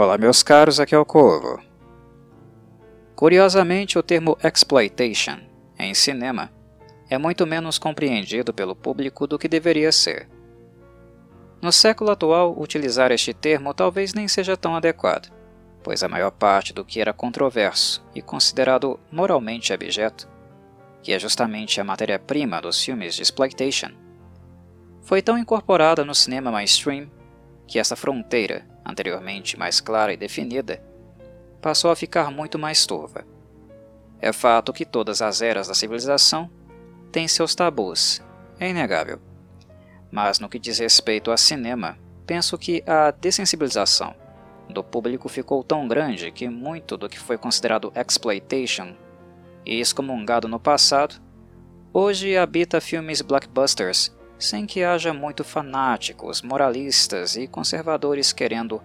Olá, meus caros, aqui é o Corvo. Curiosamente, o termo exploitation em cinema é muito menos compreendido pelo público do que deveria ser. No século atual, utilizar este termo talvez nem seja tão adequado, pois a maior parte do que era controverso e considerado moralmente abjeto, que é justamente a matéria-prima dos filmes de exploitation, foi tão incorporada no cinema mainstream que essa fronteira anteriormente mais clara e definida, passou a ficar muito mais turva. É fato que todas as eras da civilização têm seus tabus, é inegável. Mas no que diz respeito a cinema, penso que a dessensibilização do público ficou tão grande que muito do que foi considerado exploitation e excomungado no passado, hoje habita filmes blockbusters sem que haja muito fanáticos, moralistas e conservadores querendo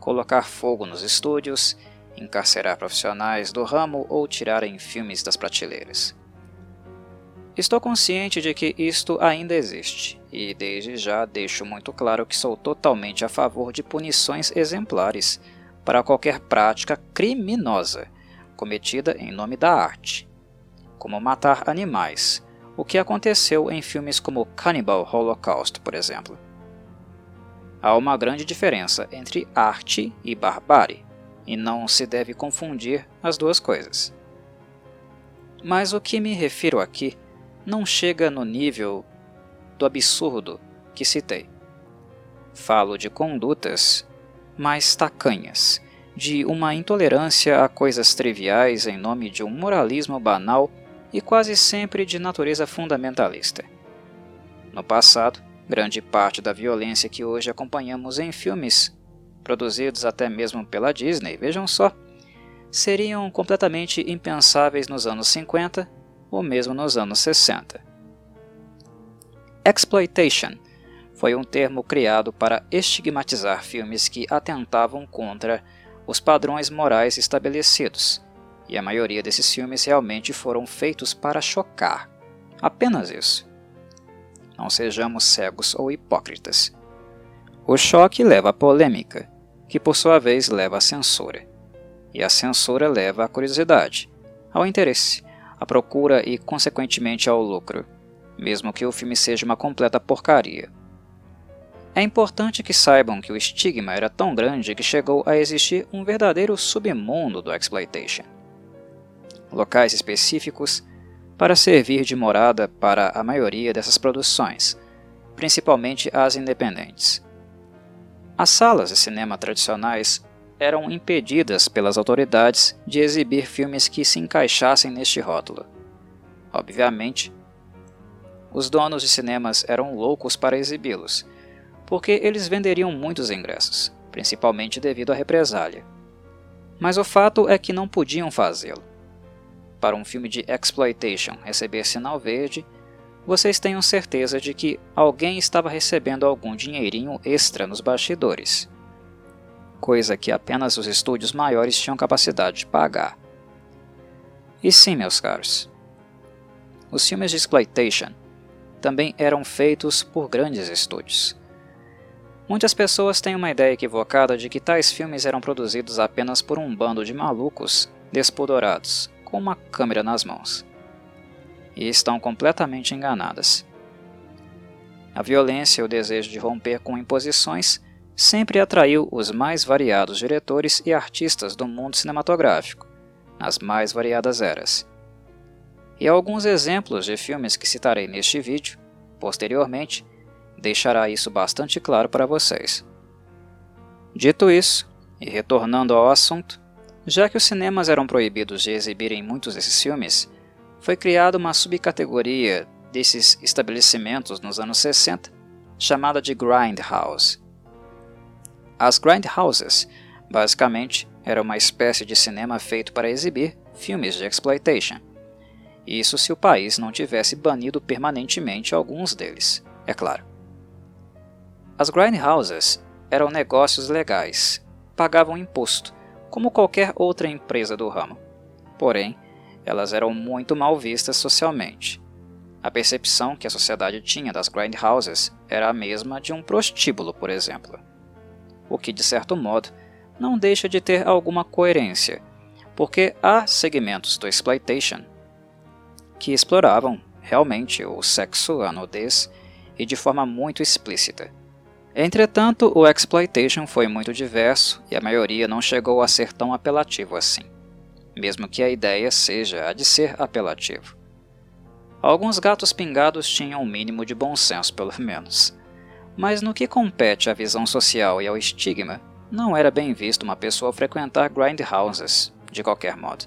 colocar fogo nos estúdios, encarcerar profissionais do ramo ou tirarem filmes das prateleiras. Estou consciente de que isto ainda existe, e desde já deixo muito claro que sou totalmente a favor de punições exemplares para qualquer prática criminosa cometida em nome da arte, como matar animais, o que aconteceu em filmes como Cannibal Holocaust, por exemplo. Há uma grande diferença entre arte e barbárie, e não se deve confundir as duas coisas. Mas o que me refiro aqui não chega no nível do absurdo que citei. Falo de condutas mais tacanhas, de uma intolerância a coisas triviais em nome de um moralismo banal e quase sempre de natureza fundamentalista. No passado, grande parte da violência que hoje acompanhamos em filmes, produzidos até mesmo pela Disney, vejam só, seriam completamente impensáveis nos anos 50 ou mesmo nos anos 60. Exploitation foi um termo criado para estigmatizar filmes que atentavam contra os padrões morais estabelecidos e a maioria desses filmes realmente foram feitos para chocar. Apenas isso. Não sejamos cegos ou hipócritas. O choque leva à polêmica, que por sua vez leva à censura. E a censura leva à curiosidade, ao interesse, à procura e, consequentemente, ao lucro, mesmo que o filme seja uma completa porcaria. É importante que saibam que o estigma era tão grande que chegou a existir um verdadeiro submundo do exploitation locais específicos, para servir de morada para a maioria dessas produções, principalmente as independentes. As salas de cinema tradicionais eram impedidas pelas autoridades de exibir filmes que se encaixassem neste rótulo. Obviamente, os donos de cinemas eram loucos para exibi-los, porque eles venderiam muitos ingressos, principalmente devido à represália. Mas o fato é que não podiam fazê-lo para um filme de exploitation receber sinal verde, vocês tenham certeza de que alguém estava recebendo algum dinheirinho extra nos bastidores, coisa que apenas os estúdios maiores tinham capacidade de pagar. E sim, meus caros, os filmes de exploitation também eram feitos por grandes estúdios. Muitas pessoas têm uma ideia equivocada de que tais filmes eram produzidos apenas por um bando de malucos despodorados com uma câmera nas mãos. E estão completamente enganadas. A violência e o desejo de romper com imposições sempre atraiu os mais variados diretores e artistas do mundo cinematográfico, nas mais variadas eras. E alguns exemplos de filmes que citarei neste vídeo, posteriormente, deixará isso bastante claro para vocês. Dito isso, e retornando ao assunto, já que os cinemas eram proibidos de exibirem muitos desses filmes, foi criada uma subcategoria desses estabelecimentos nos anos 60, chamada de Grindhouse. As Grindhouses, basicamente, eram uma espécie de cinema feito para exibir filmes de exploitation. Isso se o país não tivesse banido permanentemente alguns deles, é claro. As Grindhouses eram negócios legais, pagavam imposto como qualquer outra empresa do ramo. Porém, elas eram muito mal vistas socialmente. A percepção que a sociedade tinha das grindhouses era a mesma de um prostíbulo, por exemplo. O que, de certo modo, não deixa de ter alguma coerência, porque há segmentos do exploitation que exploravam realmente o sexo, a nudez e de forma muito explícita. Entretanto, o exploitation foi muito diverso e a maioria não chegou a ser tão apelativo assim, mesmo que a ideia seja a de ser apelativo. Alguns gatos pingados tinham um mínimo de bom senso, pelo menos. Mas no que compete à visão social e ao estigma, não era bem visto uma pessoa frequentar grindhouses, de qualquer modo.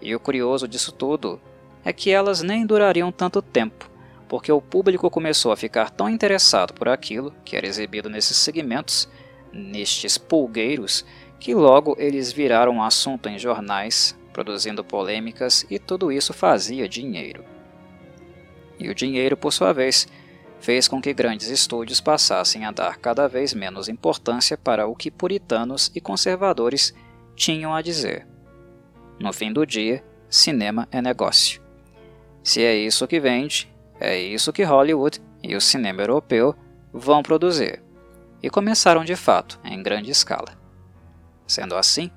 E o curioso disso tudo é que elas nem durariam tanto tempo, porque o público começou a ficar tão interessado por aquilo que era exibido nesses segmentos, nestes pulgueiros, que logo eles viraram assunto em jornais, produzindo polêmicas e tudo isso fazia dinheiro. E o dinheiro, por sua vez, fez com que grandes estúdios passassem a dar cada vez menos importância para o que puritanos e conservadores tinham a dizer. No fim do dia, cinema é negócio. Se é isso que vende, é isso que Hollywood e o cinema europeu vão produzir. E começaram de fato, em grande escala. Sendo assim,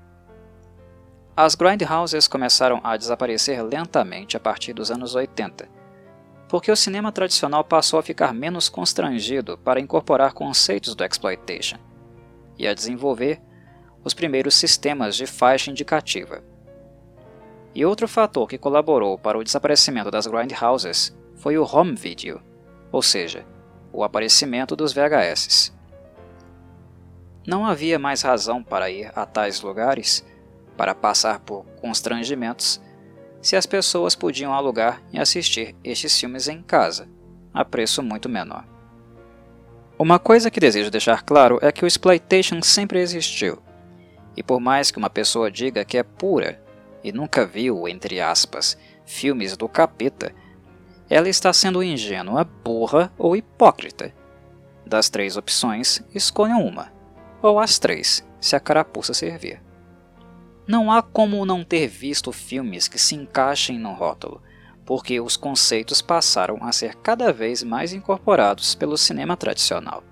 as grindhouses começaram a desaparecer lentamente a partir dos anos 80, porque o cinema tradicional passou a ficar menos constrangido para incorporar conceitos do exploitation e a desenvolver os primeiros sistemas de faixa indicativa. E outro fator que colaborou para o desaparecimento das grindhouses foi o home video, ou seja, o aparecimento dos VHS. Não havia mais razão para ir a tais lugares, para passar por constrangimentos, se as pessoas podiam alugar e assistir estes filmes em casa, a preço muito menor. Uma coisa que desejo deixar claro é que o exploitation sempre existiu, e por mais que uma pessoa diga que é pura e nunca viu, entre aspas, filmes do capeta, ela está sendo ingênua, burra ou hipócrita. Das três opções, escolham uma, ou as três, se a carapuça servir. Não há como não ter visto filmes que se encaixem no rótulo, porque os conceitos passaram a ser cada vez mais incorporados pelo cinema tradicional.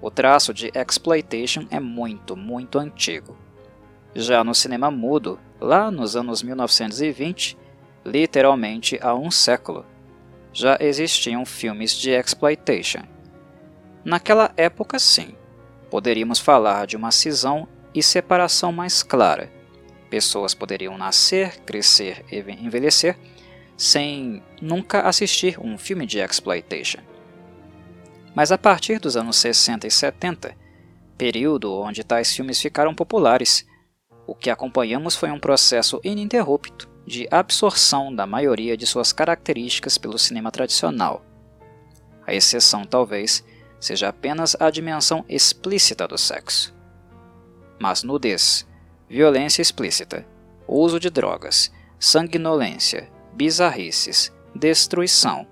O traço de exploitation é muito, muito antigo. Já no cinema mudo, lá nos anos 1920, literalmente há um século, já existiam filmes de exploitation. Naquela época, sim, poderíamos falar de uma cisão e separação mais clara. Pessoas poderiam nascer, crescer e envelhecer sem nunca assistir um filme de exploitation. Mas a partir dos anos 60 e 70, período onde tais filmes ficaram populares, o que acompanhamos foi um processo ininterrupto de absorção da maioria de suas características pelo cinema tradicional. A exceção, talvez, seja apenas a dimensão explícita do sexo. Mas nudez, violência explícita, uso de drogas, sanguinolência, bizarrices, destruição,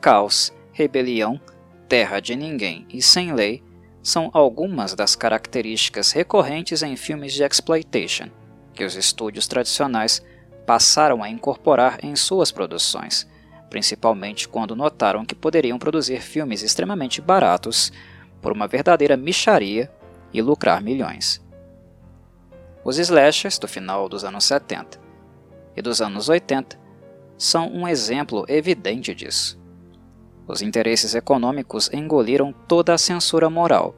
caos, rebelião, terra de ninguém e sem lei são algumas das características recorrentes em filmes de exploitation que os estúdios tradicionais passaram a incorporar em suas produções, principalmente quando notaram que poderiam produzir filmes extremamente baratos por uma verdadeira micharia e lucrar milhões. Os slashers do final dos anos 70 e dos anos 80 são um exemplo evidente disso. Os interesses econômicos engoliram toda a censura moral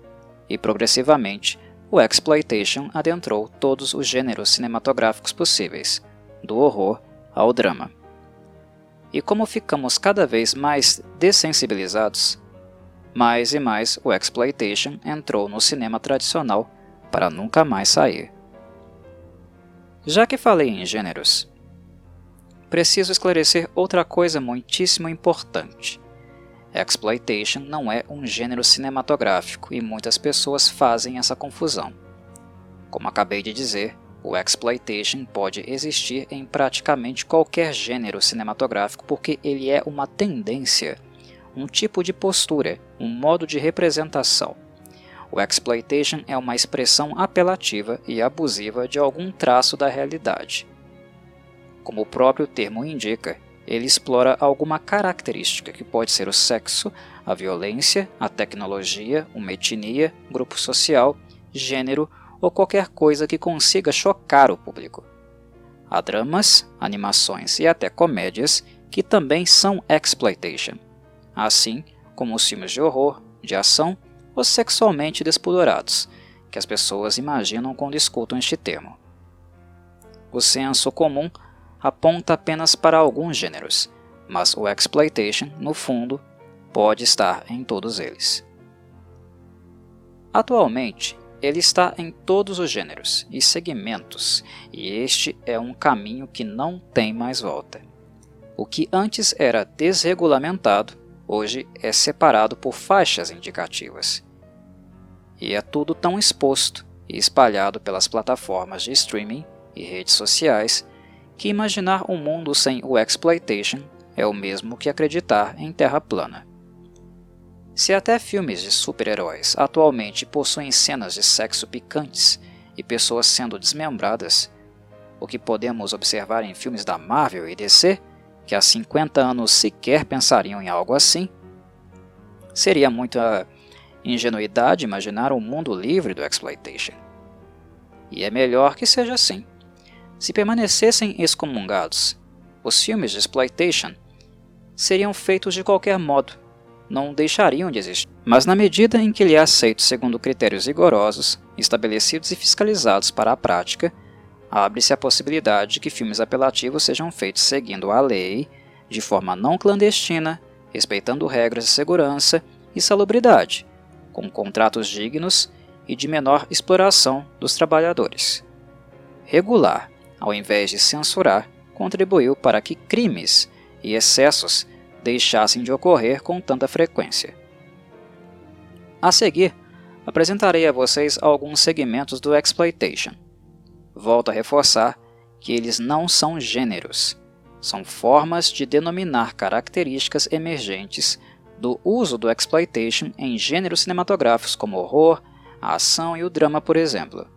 e, progressivamente, o exploitation adentrou todos os gêneros cinematográficos possíveis, do horror ao drama. E como ficamos cada vez mais dessensibilizados, mais e mais o exploitation entrou no cinema tradicional para nunca mais sair. Já que falei em gêneros, preciso esclarecer outra coisa muitíssimo importante. Exploitation não é um gênero cinematográfico e muitas pessoas fazem essa confusão. Como acabei de dizer, o exploitation pode existir em praticamente qualquer gênero cinematográfico porque ele é uma tendência, um tipo de postura, um modo de representação. O exploitation é uma expressão apelativa e abusiva de algum traço da realidade. Como o próprio termo indica, ele explora alguma característica que pode ser o sexo, a violência, a tecnologia, uma etnia, grupo social, gênero ou qualquer coisa que consiga chocar o público. Há dramas, animações e até comédias que também são exploitation, assim como os filmes de horror, de ação ou sexualmente despudorados, que as pessoas imaginam quando escutam este termo. O senso comum aponta apenas para alguns gêneros, mas o exploitation, no fundo, pode estar em todos eles. Atualmente, ele está em todos os gêneros e segmentos, e este é um caminho que não tem mais volta. O que antes era desregulamentado, hoje é separado por faixas indicativas. E é tudo tão exposto e espalhado pelas plataformas de streaming e redes sociais que imaginar um mundo sem o exploitation é o mesmo que acreditar em terra plana. Se até filmes de super-heróis atualmente possuem cenas de sexo picantes e pessoas sendo desmembradas, o que podemos observar em filmes da Marvel e DC, que há 50 anos sequer pensariam em algo assim, seria muita ingenuidade imaginar um mundo livre do exploitation. E é melhor que seja assim. Se permanecessem excomungados, os filmes de exploitation seriam feitos de qualquer modo, não deixariam de existir. Mas na medida em que ele é aceito segundo critérios rigorosos, estabelecidos e fiscalizados para a prática, abre-se a possibilidade de que filmes apelativos sejam feitos seguindo a lei, de forma não clandestina, respeitando regras de segurança e salubridade, com contratos dignos e de menor exploração dos trabalhadores. Regular, ao invés de censurar, contribuiu para que crimes e excessos deixassem de ocorrer com tanta frequência. A seguir, apresentarei a vocês alguns segmentos do exploitation. Volto a reforçar que eles não são gêneros, são formas de denominar características emergentes do uso do exploitation em gêneros cinematográficos como horror, a ação e o drama, por exemplo.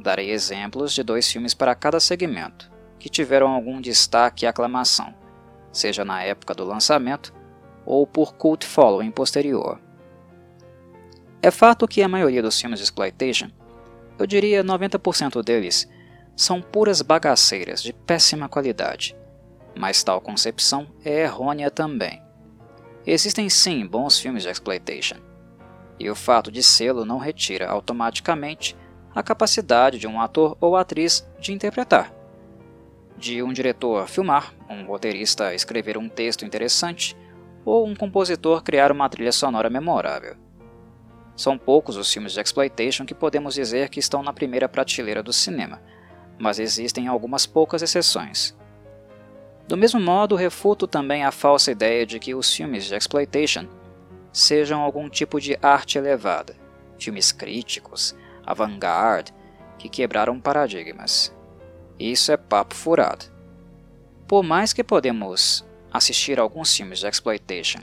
Darei exemplos de dois filmes para cada segmento, que tiveram algum destaque e aclamação seja na época do lançamento ou por cult following posterior. É fato que a maioria dos filmes de exploitation, eu diria 90% deles, são puras bagaceiras de péssima qualidade, mas tal concepção é errônea também. Existem sim bons filmes de exploitation, e o fato de sê-lo não retira automaticamente a capacidade de um ator ou atriz de interpretar de um diretor filmar, um roteirista escrever um texto interessante ou um compositor criar uma trilha sonora memorável. São poucos os filmes de exploitation que podemos dizer que estão na primeira prateleira do cinema, mas existem algumas poucas exceções. Do mesmo modo, refuto também a falsa ideia de que os filmes de exploitation sejam algum tipo de arte elevada, filmes críticos, avant-garde, que quebraram paradigmas. Isso é papo furado. Por mais que podemos assistir alguns filmes de exploitation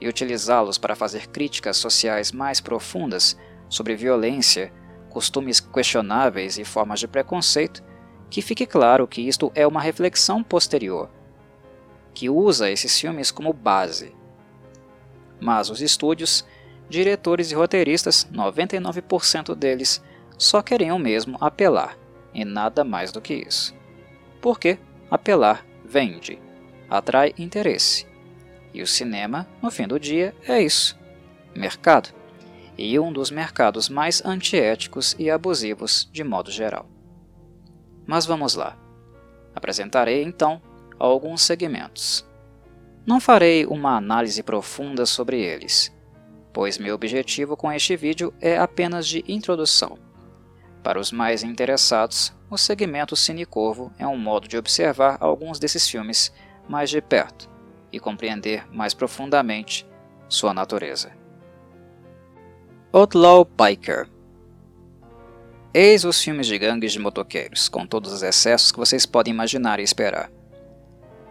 e utilizá-los para fazer críticas sociais mais profundas sobre violência, costumes questionáveis e formas de preconceito, que fique claro que isto é uma reflexão posterior, que usa esses filmes como base. Mas os estúdios, diretores e roteiristas, 99% deles, só queriam mesmo apelar e nada mais do que isso. Porque apelar vende, atrai interesse. E o cinema, no fim do dia, é isso: mercado. E um dos mercados mais antiéticos e abusivos de modo geral. Mas vamos lá. Apresentarei então alguns segmentos. Não farei uma análise profunda sobre eles, pois meu objetivo com este vídeo é apenas de introdução para os mais interessados, o segmento Cinecorvo é um modo de observar alguns desses filmes mais de perto e compreender mais profundamente sua natureza. Outlaw Biker Eis os filmes de gangues de motoqueiros, com todos os excessos que vocês podem imaginar e esperar.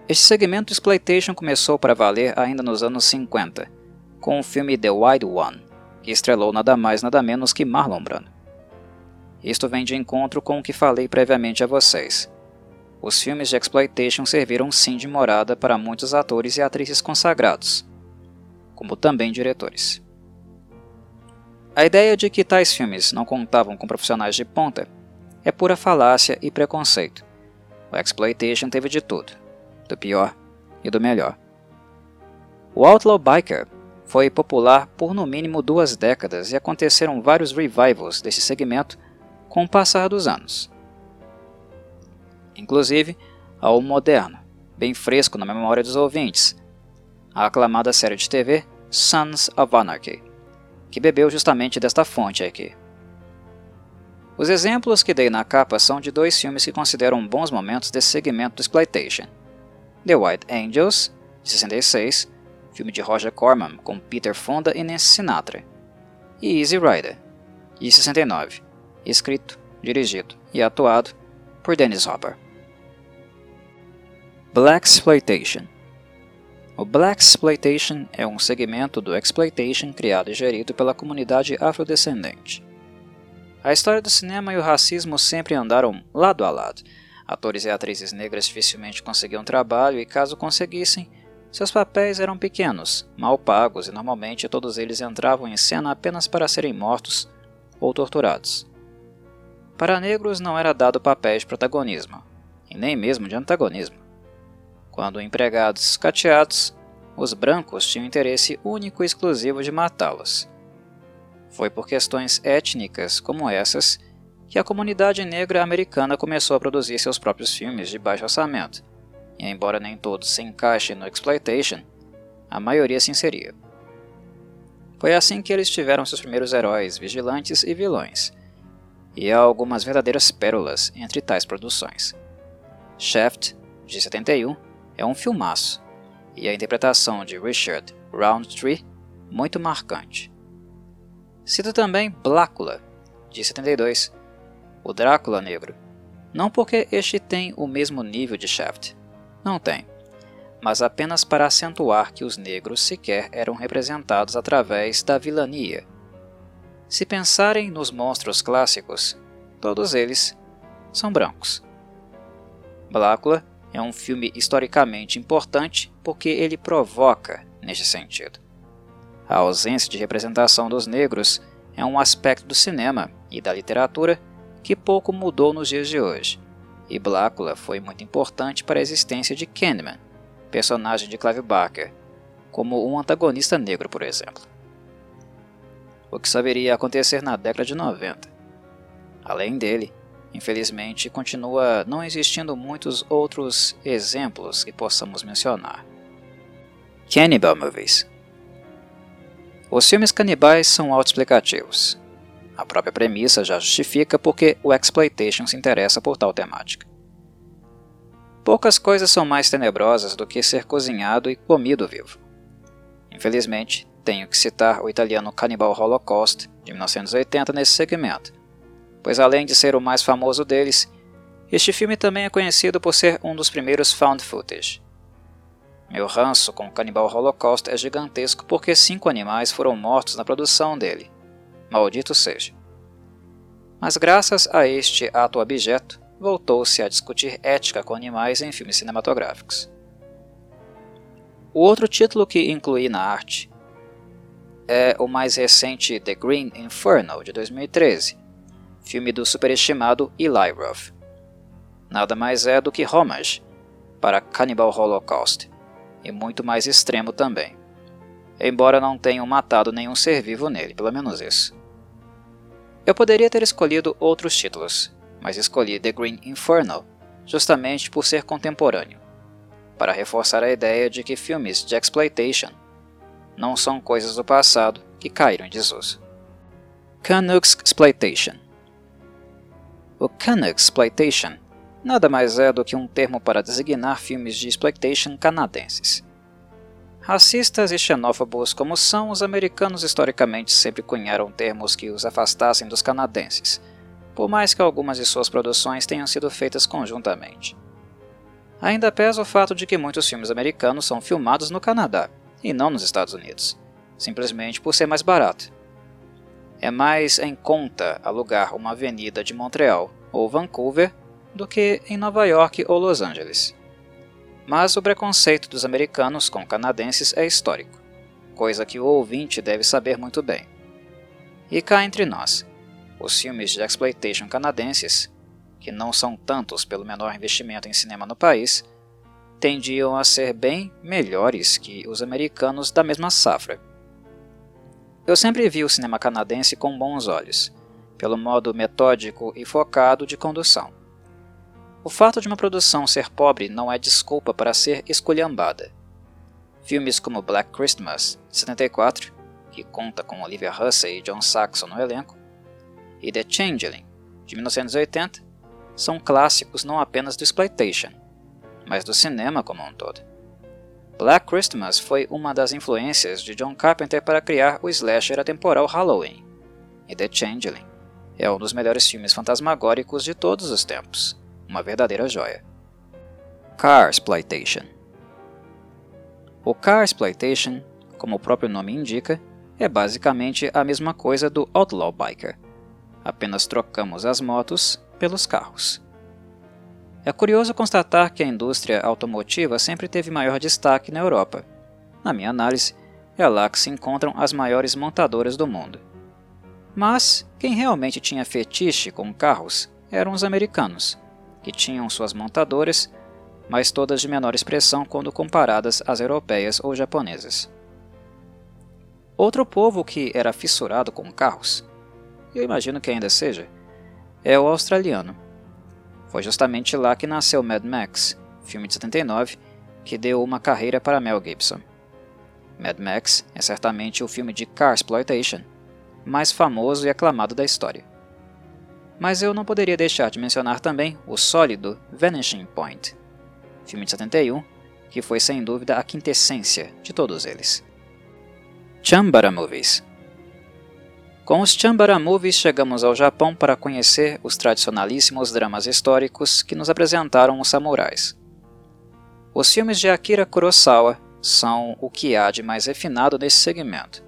Este segmento de exploitation começou para valer ainda nos anos 50, com o filme The Wild One, que estrelou nada mais nada menos que Marlon Brando. Isto vem de encontro com o que falei previamente a vocês. Os filmes de exploitation serviram sim de morada para muitos atores e atrizes consagrados, como também diretores. A ideia de que tais filmes não contavam com profissionais de ponta é pura falácia e preconceito. O Exploitation teve de tudo, do pior e do melhor. O Outlaw Biker foi popular por no mínimo duas décadas e aconteceram vários revivals desse segmento com o passar dos anos. Inclusive, há o moderno, bem fresco na memória dos ouvintes, a aclamada série de TV Sons of Anarchy, que bebeu justamente desta fonte aqui. Os exemplos que dei na capa são de dois filmes que consideram bons momentos desse segmento do exploitation. The White Angels, de 66, filme de Roger Corman com Peter Fonda e Nancy Sinatra, e Easy Rider, de 69, escrito, dirigido e atuado por Dennis Hopper. Black Exploitation o Black Exploitation é um segmento do exploitation criado e gerido pela comunidade afrodescendente. A história do cinema e o racismo sempre andaram lado a lado. Atores e atrizes negras dificilmente conseguiam trabalho e, caso conseguissem, seus papéis eram pequenos, mal pagos e normalmente todos eles entravam em cena apenas para serem mortos ou torturados. Para negros não era dado papéis de protagonismo, e nem mesmo de antagonismo. Quando empregados cateados, os brancos tinham interesse único e exclusivo de matá-los. Foi por questões étnicas como essas que a comunidade negra americana começou a produzir seus próprios filmes de baixo orçamento, e embora nem todos se encaixem no exploitation, a maioria se inseria. Foi assim que eles tiveram seus primeiros heróis, vigilantes e vilões, e há algumas verdadeiras pérolas entre tais produções. Shaft, de 71, é um filmaço, e a interpretação de Richard Roundtree muito marcante. Cito também Blácula, de 72, o Drácula negro, não porque este tem o mesmo nível de Shaft, não tem, mas apenas para acentuar que os negros sequer eram representados através da vilania. Se pensarem nos monstros clássicos, todos eles são brancos. Blácula é um filme historicamente importante porque ele provoca neste sentido. A ausência de representação dos negros é um aspecto do cinema e da literatura que pouco mudou nos dias de hoje, e Blácula foi muito importante para a existência de Candyman, personagem de Clive Barker, como um antagonista negro, por exemplo. O que saberia acontecer na década de 90. Além dele, Infelizmente, continua não existindo muitos outros exemplos que possamos mencionar. Cannibal Movies Os filmes canibais são autoexplicativos. A própria premissa já justifica porque o exploitation se interessa por tal temática. Poucas coisas são mais tenebrosas do que ser cozinhado e comido vivo. Infelizmente, tenho que citar o italiano Cannibal Holocaust, de 1980, nesse segmento, pois além de ser o mais famoso deles, este filme também é conhecido por ser um dos primeiros found footage. Meu ranço com o Cannibal Holocaust é gigantesco porque cinco animais foram mortos na produção dele. Maldito seja. Mas graças a este ato abjeto, voltou-se a discutir ética com animais em filmes cinematográficos. O outro título que incluí na arte é o mais recente The Green Inferno, de 2013, filme do superestimado Eli Roth. Nada mais é do que homage para Cannibal Holocaust, e muito mais extremo também. Embora não tenham matado nenhum ser vivo nele, pelo menos isso. Eu poderia ter escolhido outros títulos, mas escolhi The Green Inferno justamente por ser contemporâneo, para reforçar a ideia de que filmes de exploitation não são coisas do passado que caíram em desuso. Canucks Exploitation o Canuck Exploitation nada mais é do que um termo para designar filmes de exploitation canadenses. Racistas e xenófobos como são, os americanos historicamente sempre cunharam termos que os afastassem dos canadenses, por mais que algumas de suas produções tenham sido feitas conjuntamente. Ainda pesa o fato de que muitos filmes americanos são filmados no Canadá, e não nos Estados Unidos, simplesmente por ser mais barato é mais em conta alugar uma avenida de Montreal ou Vancouver do que em Nova York ou Los Angeles. Mas o preconceito dos americanos com canadenses é histórico, coisa que o ouvinte deve saber muito bem. E cá entre nós, os filmes de exploitation canadenses, que não são tantos pelo menor investimento em cinema no país, tendiam a ser bem melhores que os americanos da mesma safra. Eu sempre vi o cinema canadense com bons olhos, pelo modo metódico e focado de condução. O fato de uma produção ser pobre não é desculpa para ser esculhambada. Filmes como Black Christmas, de 74, que conta com Olivia Hussey e John Saxon no elenco, e The Changeling, de 1980, são clássicos não apenas do exploitation, mas do cinema como um todo. Black Christmas foi uma das influências de John Carpenter para criar o slasher atemporal Halloween, e The Changeling é um dos melhores filmes fantasmagóricos de todos os tempos, uma verdadeira joia. Car Exploitation O Car Exploitation, como o próprio nome indica, é basicamente a mesma coisa do Outlaw Biker, apenas trocamos as motos pelos carros. É curioso constatar que a indústria automotiva sempre teve maior destaque na Europa. Na minha análise, é lá que se encontram as maiores montadoras do mundo. Mas quem realmente tinha fetiche com carros eram os americanos, que tinham suas montadoras, mas todas de menor expressão quando comparadas às europeias ou japonesas. Outro povo que era fissurado com carros, e eu imagino que ainda seja, é o australiano. Foi justamente lá que nasceu Mad Max, filme de 79, que deu uma carreira para Mel Gibson. Mad Max é certamente o filme de car exploitation mais famoso e aclamado da história. Mas eu não poderia deixar de mencionar também o sólido Vanishing Point, filme de 71, que foi sem dúvida a quintessência de todos eles. Chambara Movies com os Chambara Movies chegamos ao Japão para conhecer os tradicionalíssimos dramas históricos que nos apresentaram os samurais. Os filmes de Akira Kurosawa são o que há de mais refinado nesse segmento.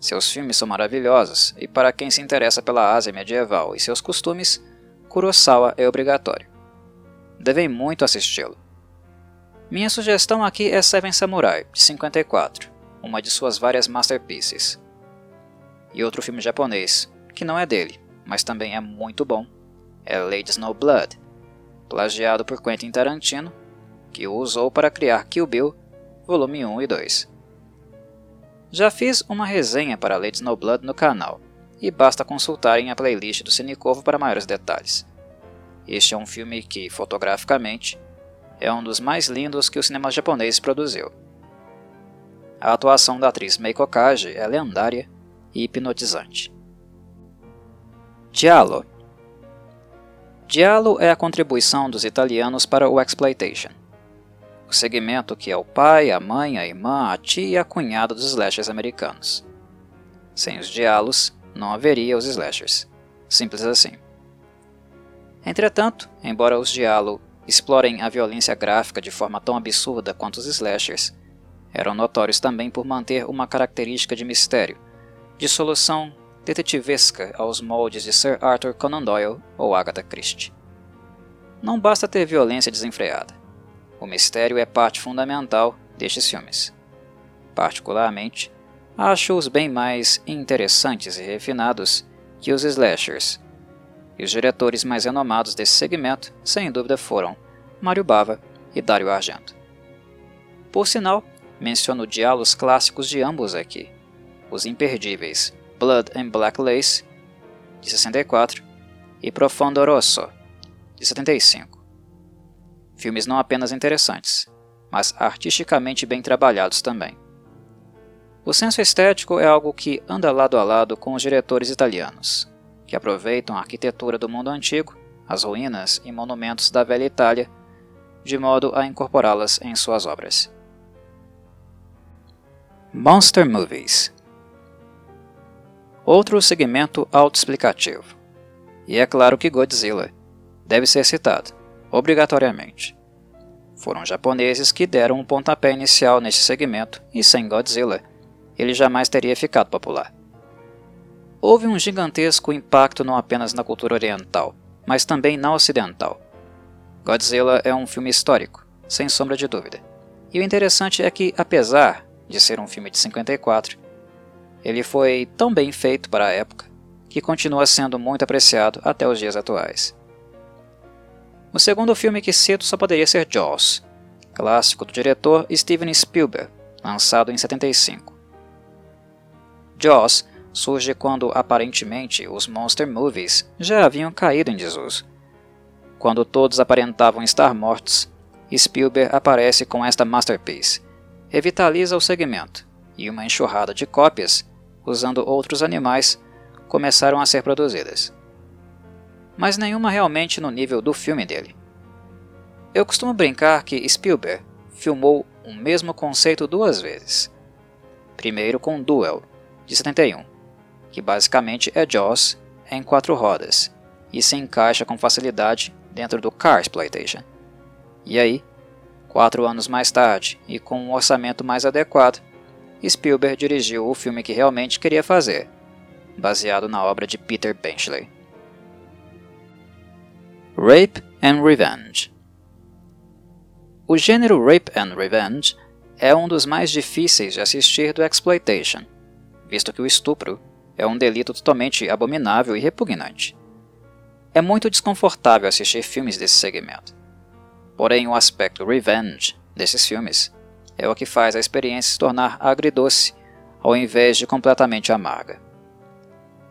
Seus filmes são maravilhosos e para quem se interessa pela Ásia medieval e seus costumes, Kurosawa é obrigatório. Devem muito assisti-lo. Minha sugestão aqui é Seven Samurai, de 54, uma de suas várias masterpieces e outro filme japonês, que não é dele, mas também é muito bom, é Lady Snowblood, plagiado por Quentin Tarantino, que o usou para criar Kill Bill, volume 1 e 2. Já fiz uma resenha para Lady Snowblood no canal, e basta consultarem a playlist do Cinecovo para maiores detalhes. Este é um filme que, fotograficamente, é um dos mais lindos que o cinema japonês produziu. A atuação da atriz Meiko Kaji é lendária e hipnotizante. Giallo Giallo é a contribuição dos italianos para o exploitation. O segmento que é o pai, a mãe, a irmã, a tia e a cunhada dos slashers americanos. Sem os giallos, não haveria os slashers. Simples assim. Entretanto, embora os giallo explorem a violência gráfica de forma tão absurda quanto os slashers, eram notórios também por manter uma característica de mistério, de solução detetivesca aos moldes de Sir Arthur Conan Doyle ou Agatha Christie. Não basta ter violência desenfreada. O mistério é parte fundamental destes filmes. Particularmente, acho-os bem mais interessantes e refinados que os slashers. E os diretores mais renomados desse segmento, sem dúvida, foram Mário Bava e Dario Argento. Por sinal, menciono diálogos clássicos de ambos aqui, os imperdíveis Blood and Black Lace, de 64, e Profondo Rosso, de 75. Filmes não apenas interessantes, mas artisticamente bem trabalhados também. O senso estético é algo que anda lado a lado com os diretores italianos, que aproveitam a arquitetura do mundo antigo, as ruínas e monumentos da velha Itália, de modo a incorporá-las em suas obras. Monster Movies Outro segmento autoexplicativo. E é claro que Godzilla deve ser citado, obrigatoriamente. Foram japoneses que deram um pontapé inicial nesse segmento, e sem Godzilla, ele jamais teria ficado popular. Houve um gigantesco impacto não apenas na cultura oriental, mas também na ocidental. Godzilla é um filme histórico, sem sombra de dúvida. E o interessante é que, apesar de ser um filme de 54, ele foi tão bem feito para a época que continua sendo muito apreciado até os dias atuais. O segundo filme que cito só poderia ser Jaws, clássico do diretor Steven Spielberg, lançado em 75. Jaws surge quando aparentemente os monster movies já haviam caído em desuso. Quando todos aparentavam estar mortos, Spielberg aparece com esta masterpiece, revitaliza o segmento e uma enxurrada de cópias, usando outros animais, começaram a ser produzidas. Mas nenhuma realmente no nível do filme dele. Eu costumo brincar que Spielberg filmou o mesmo conceito duas vezes. Primeiro com Duel, de 71, que basicamente é Jaws em quatro rodas e se encaixa com facilidade dentro do Car Exploitation. E aí, quatro anos mais tarde e com um orçamento mais adequado, Spielberg dirigiu o filme que realmente queria fazer, baseado na obra de Peter Benchley. Rape and Revenge O gênero Rape and Revenge é um dos mais difíceis de assistir do exploitation, visto que o estupro é um delito totalmente abominável e repugnante. É muito desconfortável assistir filmes desse segmento. Porém, o aspecto revenge desses filmes é o que faz a experiência se tornar agridoce, ao invés de completamente amarga.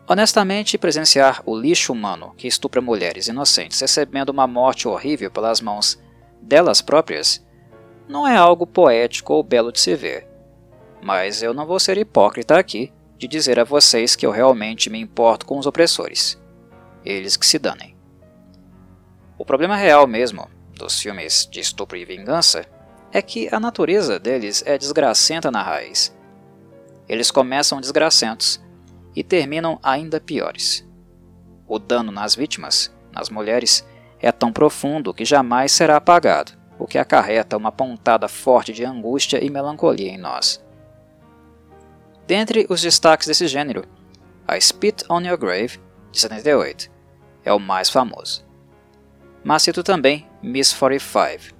Honestamente, presenciar o lixo humano que estupra mulheres inocentes recebendo uma morte horrível pelas mãos delas próprias não é algo poético ou belo de se ver. Mas eu não vou ser hipócrita aqui de dizer a vocês que eu realmente me importo com os opressores. Eles que se danem. O problema real mesmo dos filmes de estupro e vingança é que a natureza deles é desgracenta na raiz. Eles começam desgracentos e terminam ainda piores. O dano nas vítimas, nas mulheres, é tão profundo que jamais será apagado, o que acarreta uma pontada forte de angústia e melancolia em nós. Dentre os destaques desse gênero, a Spit on Your Grave, de 78, é o mais famoso. Mas cito também Miss 45,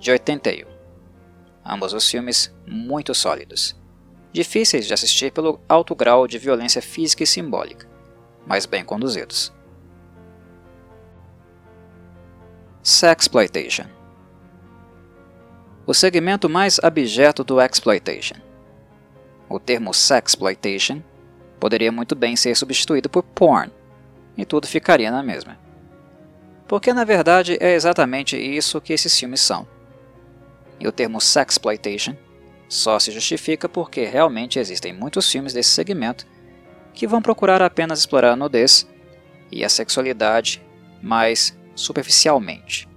de 81. Ambos os filmes muito sólidos, difíceis de assistir pelo alto grau de violência física e simbólica, mas bem conduzidos. Sexploitation O segmento mais abjeto do exploitation o termo sexploitation poderia muito bem ser substituído por porn, e tudo ficaria na mesma. Porque na verdade é exatamente isso que esses filmes são. E o termo sexploitation só se justifica porque realmente existem muitos filmes desse segmento que vão procurar apenas explorar a nudez e a sexualidade mais superficialmente.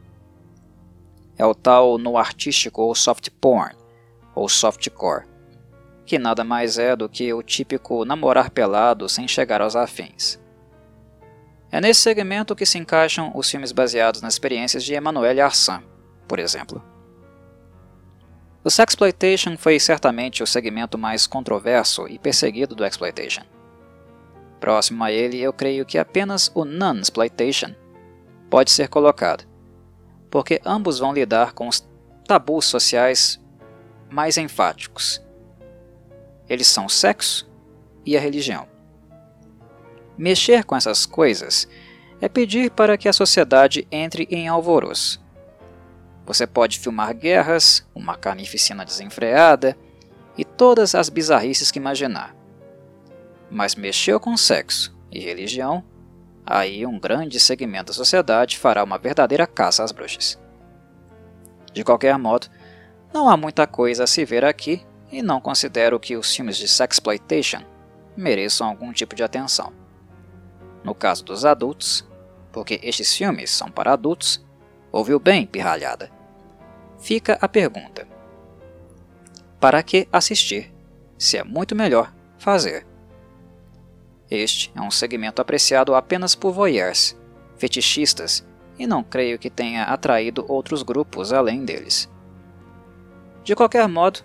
É o tal no artístico ou soft porn, ou softcore, que nada mais é do que o típico namorar pelado sem chegar aos afins. É nesse segmento que se encaixam os filmes baseados nas experiências de Emmanuel Arslan, por exemplo. O sexploitation foi certamente o segmento mais controverso e perseguido do exploitation. Próximo a ele, eu creio que apenas o non-exploitation pode ser colocado, porque ambos vão lidar com os tabus sociais mais enfáticos eles são o sexo e a religião. Mexer com essas coisas é pedir para que a sociedade entre em alvoroço. Você pode filmar guerras, uma carnificina desenfreada e todas as bizarrices que imaginar. Mas mexeu com sexo e religião, aí um grande segmento da sociedade fará uma verdadeira caça às bruxas. De qualquer modo, não há muita coisa a se ver aqui e não considero que os filmes de sexploitation mereçam algum tipo de atenção. No caso dos adultos, porque estes filmes são para adultos, ouviu bem, pirralhada? Fica a pergunta: para que assistir, se é muito melhor fazer? Este é um segmento apreciado apenas por voyeurs, fetichistas, e não creio que tenha atraído outros grupos além deles. De qualquer modo,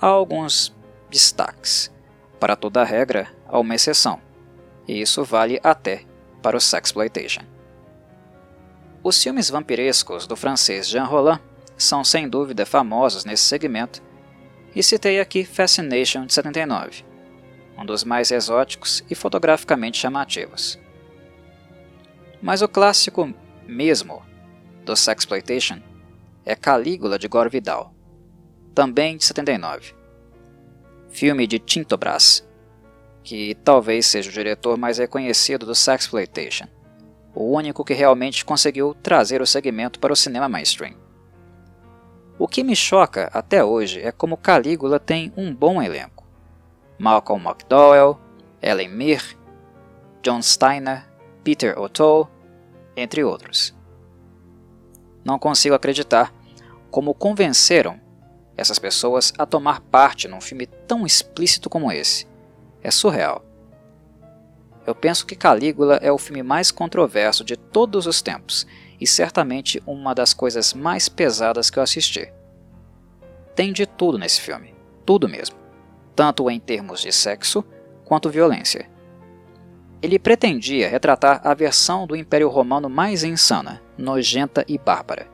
há alguns destaques. Para toda regra, há uma exceção, e isso vale até para o sexploitation. Os filmes vampirescos do francês Jean Roland são sem dúvida famosos nesse segmento, e citei aqui Fascination de 79. um dos mais exóticos e fotograficamente chamativos. Mas o clássico mesmo do Sexploitation é Calígula de Gore Vidal, também de 79. Filme de Tinto Brass, que talvez seja o diretor mais reconhecido do Sexploitation, o único que realmente conseguiu trazer o segmento para o cinema mainstream. O que me choca até hoje é como Calígula tem um bom elenco. Malcolm McDowell, Ellen Mir, John Steiner, Peter O'Toole, entre outros. Não consigo acreditar como convenceram essas pessoas a tomar parte num filme tão explícito como esse. É surreal. Eu penso que Calígula é o filme mais controverso de todos os tempos e certamente uma das coisas mais pesadas que eu assisti. Tem de tudo nesse filme, tudo mesmo, tanto em termos de sexo quanto violência. Ele pretendia retratar a versão do Império Romano mais insana, nojenta e bárbara.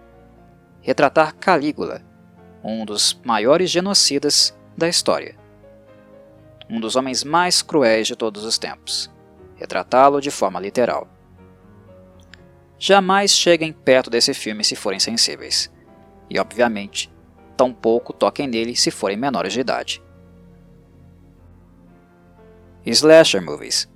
Retratar Calígula, um dos maiores genocidas da história. Um dos homens mais cruéis de todos os tempos. Retratá-lo de forma literal. Jamais cheguem perto desse filme se forem sensíveis. E, obviamente, tampouco toquem nele se forem menores de idade. Slasher Movies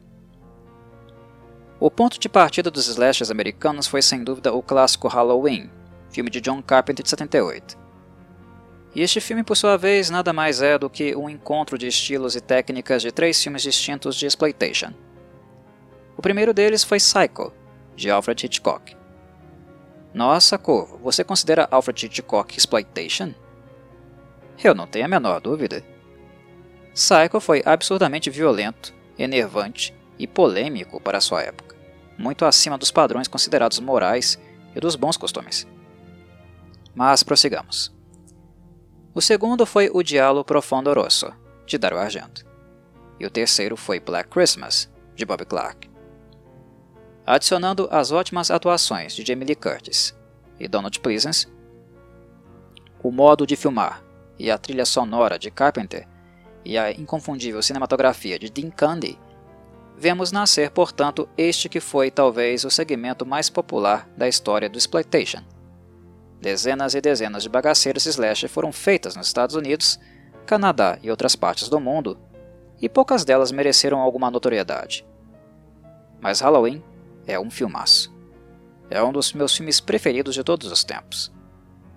o ponto de partida dos slashers americanos foi sem dúvida o clássico Halloween, filme de John Carpenter de 78. E este filme, por sua vez, nada mais é do que um encontro de estilos e técnicas de três filmes distintos de exploitation. O primeiro deles foi Psycho, de Alfred Hitchcock. Nossa, Corvo, você considera Alfred Hitchcock exploitation? Eu não tenho a menor dúvida. Psycho foi absurdamente violento, enervante e polêmico para sua época muito acima dos padrões considerados morais e dos bons costumes. Mas prossigamos. O segundo foi O Diálogo Profundo Rosso, de Dario Argento. E o terceiro foi Black Christmas, de Bob Clark. Adicionando as ótimas atuações de Jamie Lee Curtis e Donald Pleasence, o modo de filmar e a trilha sonora de Carpenter e a inconfundível cinematografia de Dean Candy vemos nascer, portanto, este que foi talvez o segmento mais popular da história do exploitation. Dezenas e dezenas de bagaceiras slasher foram feitas nos Estados Unidos, Canadá e outras partes do mundo, e poucas delas mereceram alguma notoriedade. Mas Halloween é um filmaço. É um dos meus filmes preferidos de todos os tempos.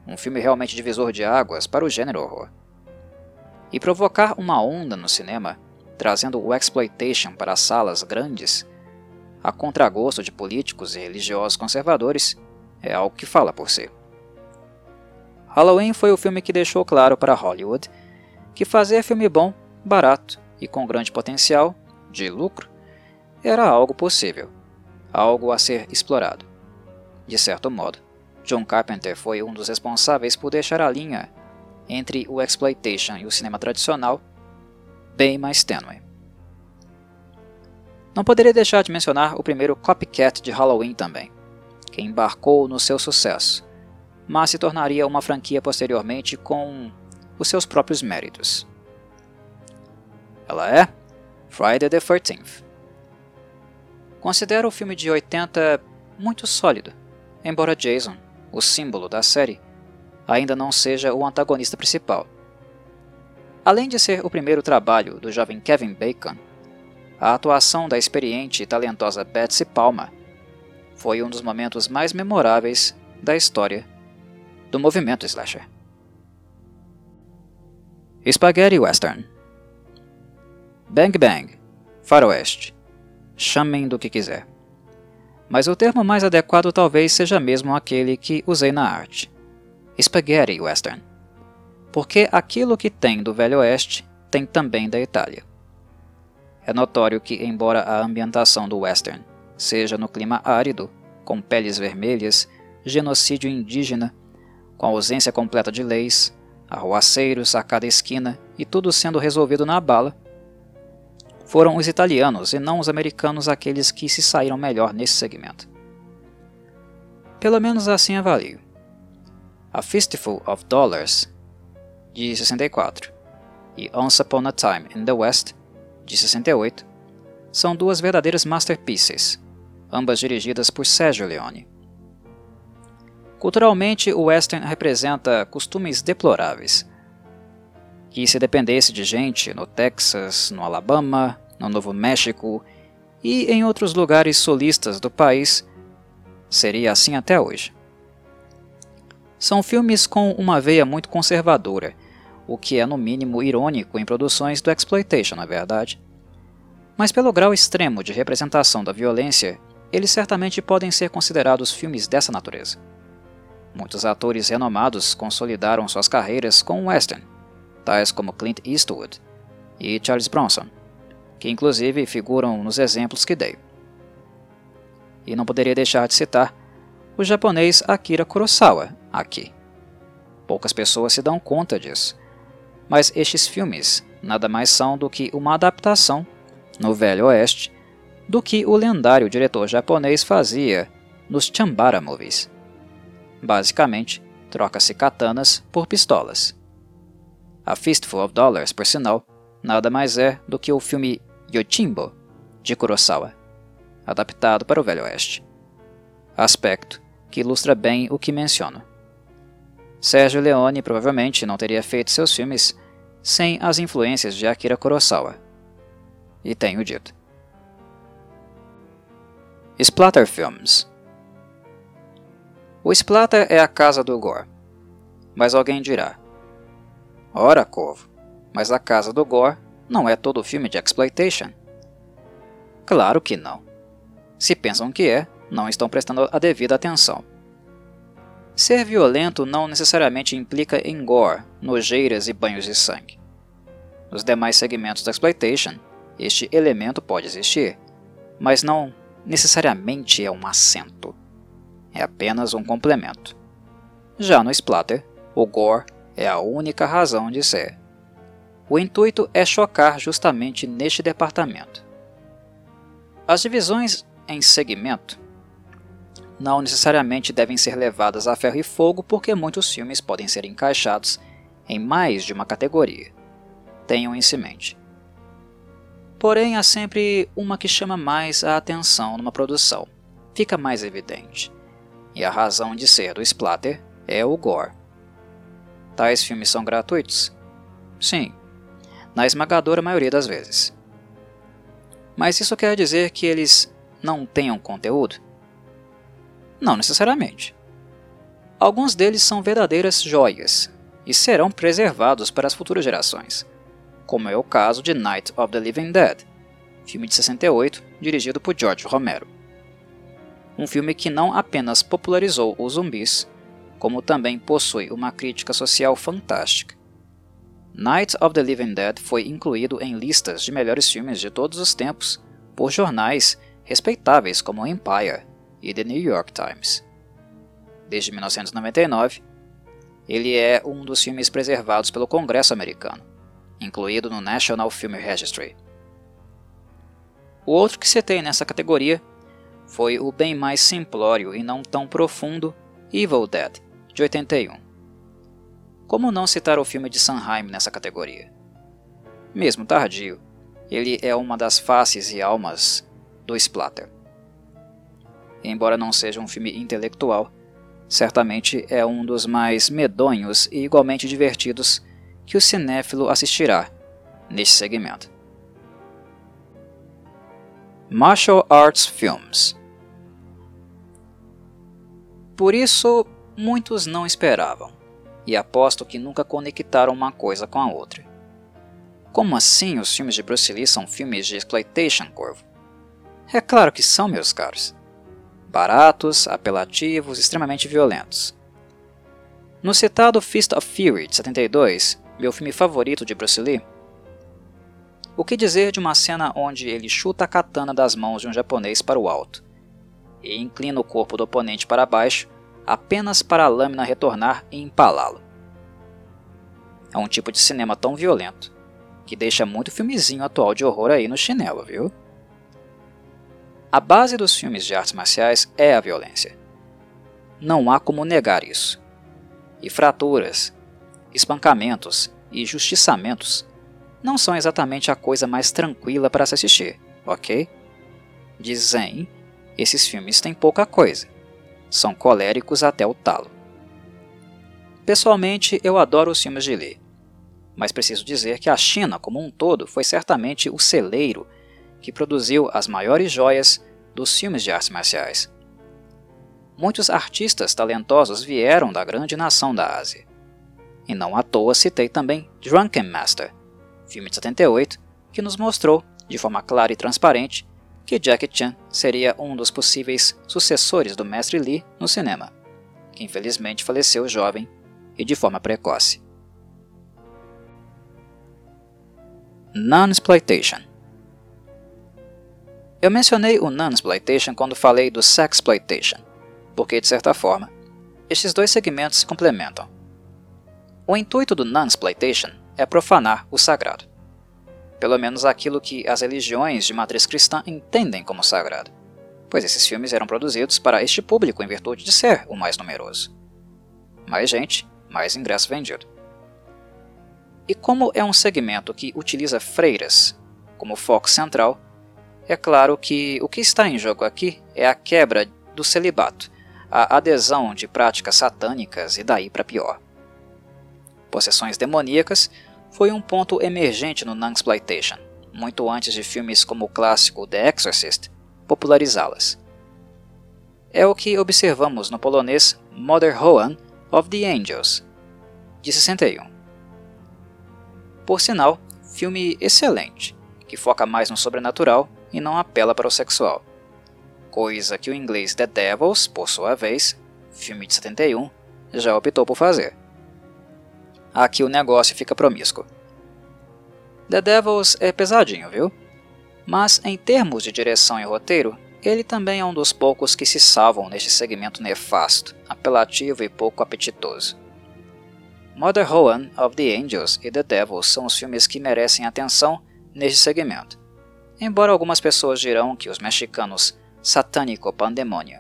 Um filme realmente divisor de águas para o gênero horror. E provocar uma onda no cinema trazendo o exploitation para salas grandes, a contragosto de políticos e religiosos conservadores, é algo que fala por si. Halloween foi o filme que deixou claro para Hollywood que fazer filme bom, barato e com grande potencial de lucro era algo possível, algo a ser explorado. De certo modo, John Carpenter foi um dos responsáveis por deixar a linha entre o exploitation e o cinema tradicional bem mais tênue. Não poderia deixar de mencionar o primeiro copycat de Halloween também, que embarcou no seu sucesso, mas se tornaria uma franquia posteriormente com os seus próprios méritos. Ela é Friday the 13th. Considero o filme de 80 muito sólido, embora Jason, o símbolo da série, ainda não seja o antagonista principal. Além de ser o primeiro trabalho do jovem Kevin Bacon, a atuação da experiente e talentosa Betsy Palma foi um dos momentos mais memoráveis da história do movimento slasher. Spaghetti Western Bang Bang, Faroeste, chamem do que quiser. Mas o termo mais adequado talvez seja mesmo aquele que usei na arte. Spaghetti Western porque aquilo que tem do Velho Oeste tem também da Itália. É notório que, embora a ambientação do western seja no clima árido, com peles vermelhas, genocídio indígena, com ausência completa de leis, arruaceiros a cada esquina e tudo sendo resolvido na bala, foram os italianos e não os americanos aqueles que se saíram melhor nesse segmento. Pelo menos assim avalio. A Fistful of Dollars de 64, e Once Upon a Time in the West, de 68, são duas verdadeiras masterpieces, ambas dirigidas por Sergio Leone. Culturalmente, o western representa costumes deploráveis. Que se dependesse de gente no Texas, no Alabama, no Novo México e em outros lugares solistas do país, seria assim até hoje. São filmes com uma veia muito conservadora, o que é no mínimo irônico em produções do exploitation, na é verdade. Mas pelo grau extremo de representação da violência, eles certamente podem ser considerados filmes dessa natureza. Muitos atores renomados consolidaram suas carreiras com o western, tais como Clint Eastwood e Charles Bronson, que inclusive figuram nos exemplos que dei. E não poderia deixar de citar o japonês Akira Kurosawa aqui. Poucas pessoas se dão conta disso, mas estes filmes nada mais são do que uma adaptação, no Velho Oeste, do que o lendário diretor japonês fazia nos Chambara Movies. Basicamente, troca-se katanas por pistolas. A Fistful of Dollars, por sinal, nada mais é do que o filme Yojimbo, de Kurosawa, adaptado para o Velho Oeste. Aspecto que ilustra bem o que menciono. Sérgio Leone provavelmente não teria feito seus filmes sem as influências de Akira Kurosawa. E tenho dito. Splatter Films O splatter é a casa do gore. Mas alguém dirá: Ora, Corvo, mas a casa do gore não é todo filme de exploitation. Claro que não. Se pensam que é, não estão prestando a devida atenção. Ser violento não necessariamente implica em gore, nojeiras e banhos de sangue. Nos demais segmentos da exploitation, este elemento pode existir, mas não necessariamente é um acento. É apenas um complemento. Já no splatter, o gore é a única razão de ser. O intuito é chocar justamente neste departamento. As divisões em segmento não necessariamente devem ser levadas a ferro e fogo porque muitos filmes podem ser encaixados em mais de uma categoria. Tenham isso em mente. Porém, há sempre uma que chama mais a atenção numa produção, fica mais evidente. E a razão de ser do splatter é o gore. Tais filmes são gratuitos? Sim, na esmagadora maioria das vezes. Mas isso quer dizer que eles não tenham conteúdo? Não necessariamente. Alguns deles são verdadeiras joias e serão preservados para as futuras gerações, como é o caso de Night of the Living Dead, filme de 68 dirigido por George Romero. Um filme que não apenas popularizou os zumbis, como também possui uma crítica social fantástica. Night of the Living Dead foi incluído em listas de melhores filmes de todos os tempos por jornais respeitáveis como Empire e The New York Times. Desde 1999, ele é um dos filmes preservados pelo Congresso americano, incluído no National Film Registry. O outro que citei nessa categoria foi o bem mais simplório e não tão profundo Evil Dead, de 81. Como não citar o filme de Sanheim nessa categoria? Mesmo tardio, ele é uma das faces e almas do splatter embora não seja um filme intelectual, certamente é um dos mais medonhos e igualmente divertidos que o cinéfilo assistirá neste segmento. Martial Arts Films Por isso, muitos não esperavam, e aposto que nunca conectaram uma coisa com a outra. Como assim os filmes de Bruce Lee são filmes de exploitation, Corvo? É claro que são, meus caros baratos, apelativos, extremamente violentos. No citado Fist of Fury de 72, meu filme favorito de Bruce Lee, o que dizer de uma cena onde ele chuta a katana das mãos de um japonês para o alto e inclina o corpo do oponente para baixo apenas para a lâmina retornar e empalá-lo? É um tipo de cinema tão violento que deixa muito filmezinho atual de horror aí no chinelo, viu? A base dos filmes de artes marciais é a violência. Não há como negar isso. E fraturas, espancamentos e justiçamentos não são exatamente a coisa mais tranquila para se assistir, ok? Dizem, esses filmes têm pouca coisa. São coléricos até o talo. Pessoalmente, eu adoro os filmes de Lee, mas preciso dizer que a China, como um todo, foi certamente o celeiro que produziu as maiores joias dos filmes de artes marciais. Muitos artistas talentosos vieram da grande nação da Ásia. E não à toa citei também Drunken Master, filme de 78, que nos mostrou, de forma clara e transparente, que Jackie Chan seria um dos possíveis sucessores do mestre Lee no cinema, que infelizmente faleceu jovem e de forma precoce. Non-exploitation Eu mencionei o non-exploitation quando falei do sexploitation, porque de certa forma, estes dois segmentos se complementam. O intuito do non-exploitation é profanar o sagrado. Pelo menos aquilo que as religiões de matriz cristã entendem como sagrado, pois esses filmes eram produzidos para este público em virtude de ser o mais numeroso. Mais gente, mais ingresso vendido. E como é um segmento que utiliza freiras como foco central, é claro que o que está em jogo aqui é a quebra do celibato, a adesão de práticas satânicas e daí para pior possessões demoníacas, foi um ponto emergente no Nunsploitation, muito antes de filmes como o clássico The Exorcist popularizá-las. É o que observamos no polonês Mother Hoan of the Angels, de 61. Por sinal, filme excelente, que foca mais no sobrenatural e não apela para o sexual. Coisa que o inglês The Devils, por sua vez, filme de 71, já optou por fazer aqui o negócio fica promíscuo. The Devils é pesadinho, viu? Mas em termos de direção e roteiro, ele também é um dos poucos que se salvam neste segmento nefasto, apelativo e pouco apetitoso. Mother Hoan of the Angels e The Devils são os filmes que merecem atenção neste segmento. Embora algumas pessoas dirão que os mexicanos Satânico Pandemônio,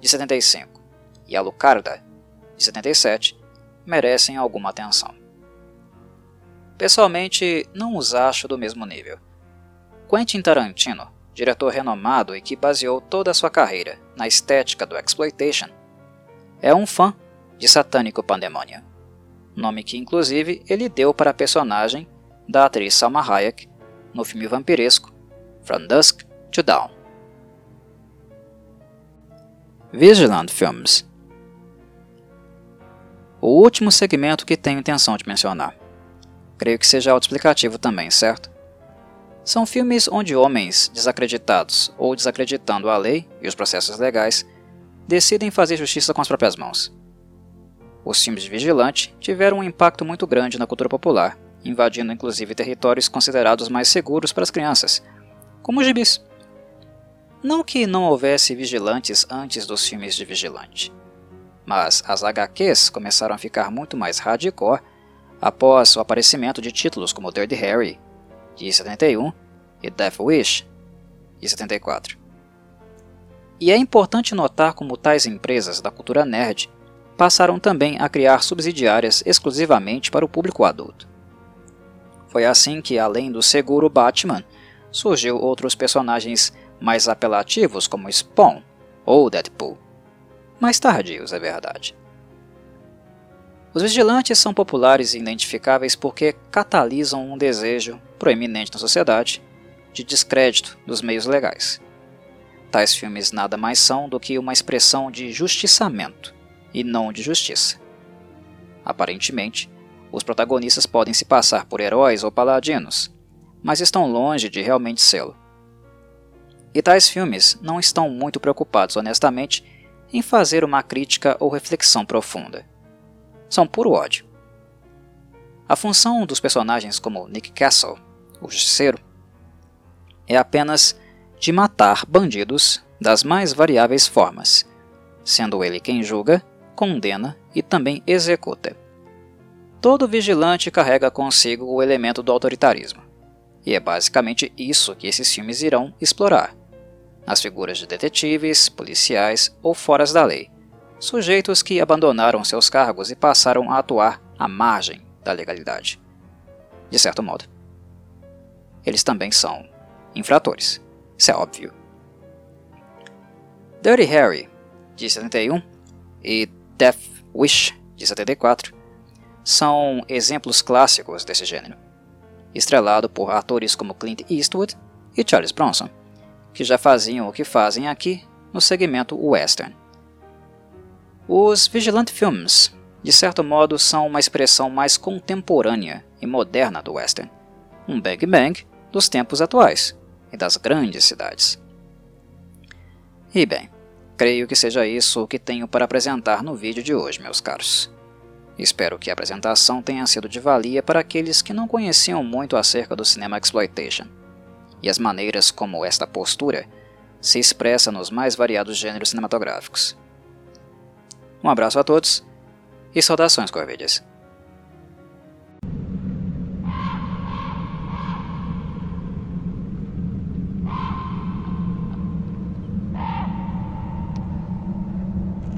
de 75, e Alucarda, de 77, merecem alguma atenção. Pessoalmente, não os acho do mesmo nível. Quentin Tarantino, diretor renomado e que baseou toda a sua carreira na estética do exploitation, é um fã de Satânico Pandemônio, nome que inclusive ele deu para a personagem da atriz Salma Hayek no filme vampiresco From Dusk to Dawn. Vigilant Films o último segmento que tenho intenção de mencionar. Creio que seja autoexplicativo também, certo? São filmes onde homens desacreditados ou desacreditando a lei e os processos legais decidem fazer justiça com as próprias mãos. Os filmes de vigilante tiveram um impacto muito grande na cultura popular, invadindo inclusive territórios considerados mais seguros para as crianças, como os gibis. Não que não houvesse vigilantes antes dos filmes de vigilante, mas as HQs começaram a ficar muito mais hardcore após o aparecimento de títulos como Dirty Harry, de 71, e Death Wish, de 74. E é importante notar como tais empresas da cultura nerd passaram também a criar subsidiárias exclusivamente para o público adulto. Foi assim que, além do seguro Batman, surgiu outros personagens mais apelativos como Spawn ou Deadpool mais tardios, é verdade. Os vigilantes são populares e identificáveis porque catalisam um desejo, proeminente na sociedade, de descrédito dos meios legais. Tais filmes nada mais são do que uma expressão de justiçamento, e não de justiça. Aparentemente, os protagonistas podem se passar por heróis ou paladinos, mas estão longe de realmente sê-lo. E tais filmes não estão muito preocupados, honestamente, em fazer uma crítica ou reflexão profunda. São puro ódio. A função dos personagens como Nick Castle, o justiceiro, é apenas de matar bandidos das mais variáveis formas, sendo ele quem julga, condena e também executa. Todo vigilante carrega consigo o elemento do autoritarismo, e é basicamente isso que esses filmes irão explorar as figuras de detetives, policiais ou foras da lei, sujeitos que abandonaram seus cargos e passaram a atuar à margem da legalidade. De certo modo. eles também são infratores. Isso é óbvio. Dirty Harry, de 71, e Death Wish, de 74, são exemplos clássicos desse gênero, estrelado por atores como Clint Eastwood e Charles Bronson, que já faziam o que fazem aqui no segmento western. Os Vigilante Films, de certo modo, são uma expressão mais contemporânea e moderna do western, um bang bang dos tempos atuais e das grandes cidades. E bem, creio que seja isso o que tenho para apresentar no vídeo de hoje, meus caros. Espero que a apresentação tenha sido de valia para aqueles que não conheciam muito acerca do cinema exploitation e as maneiras como esta postura se expressa nos mais variados gêneros cinematográficos. Um abraço a todos e saudações, Corvides.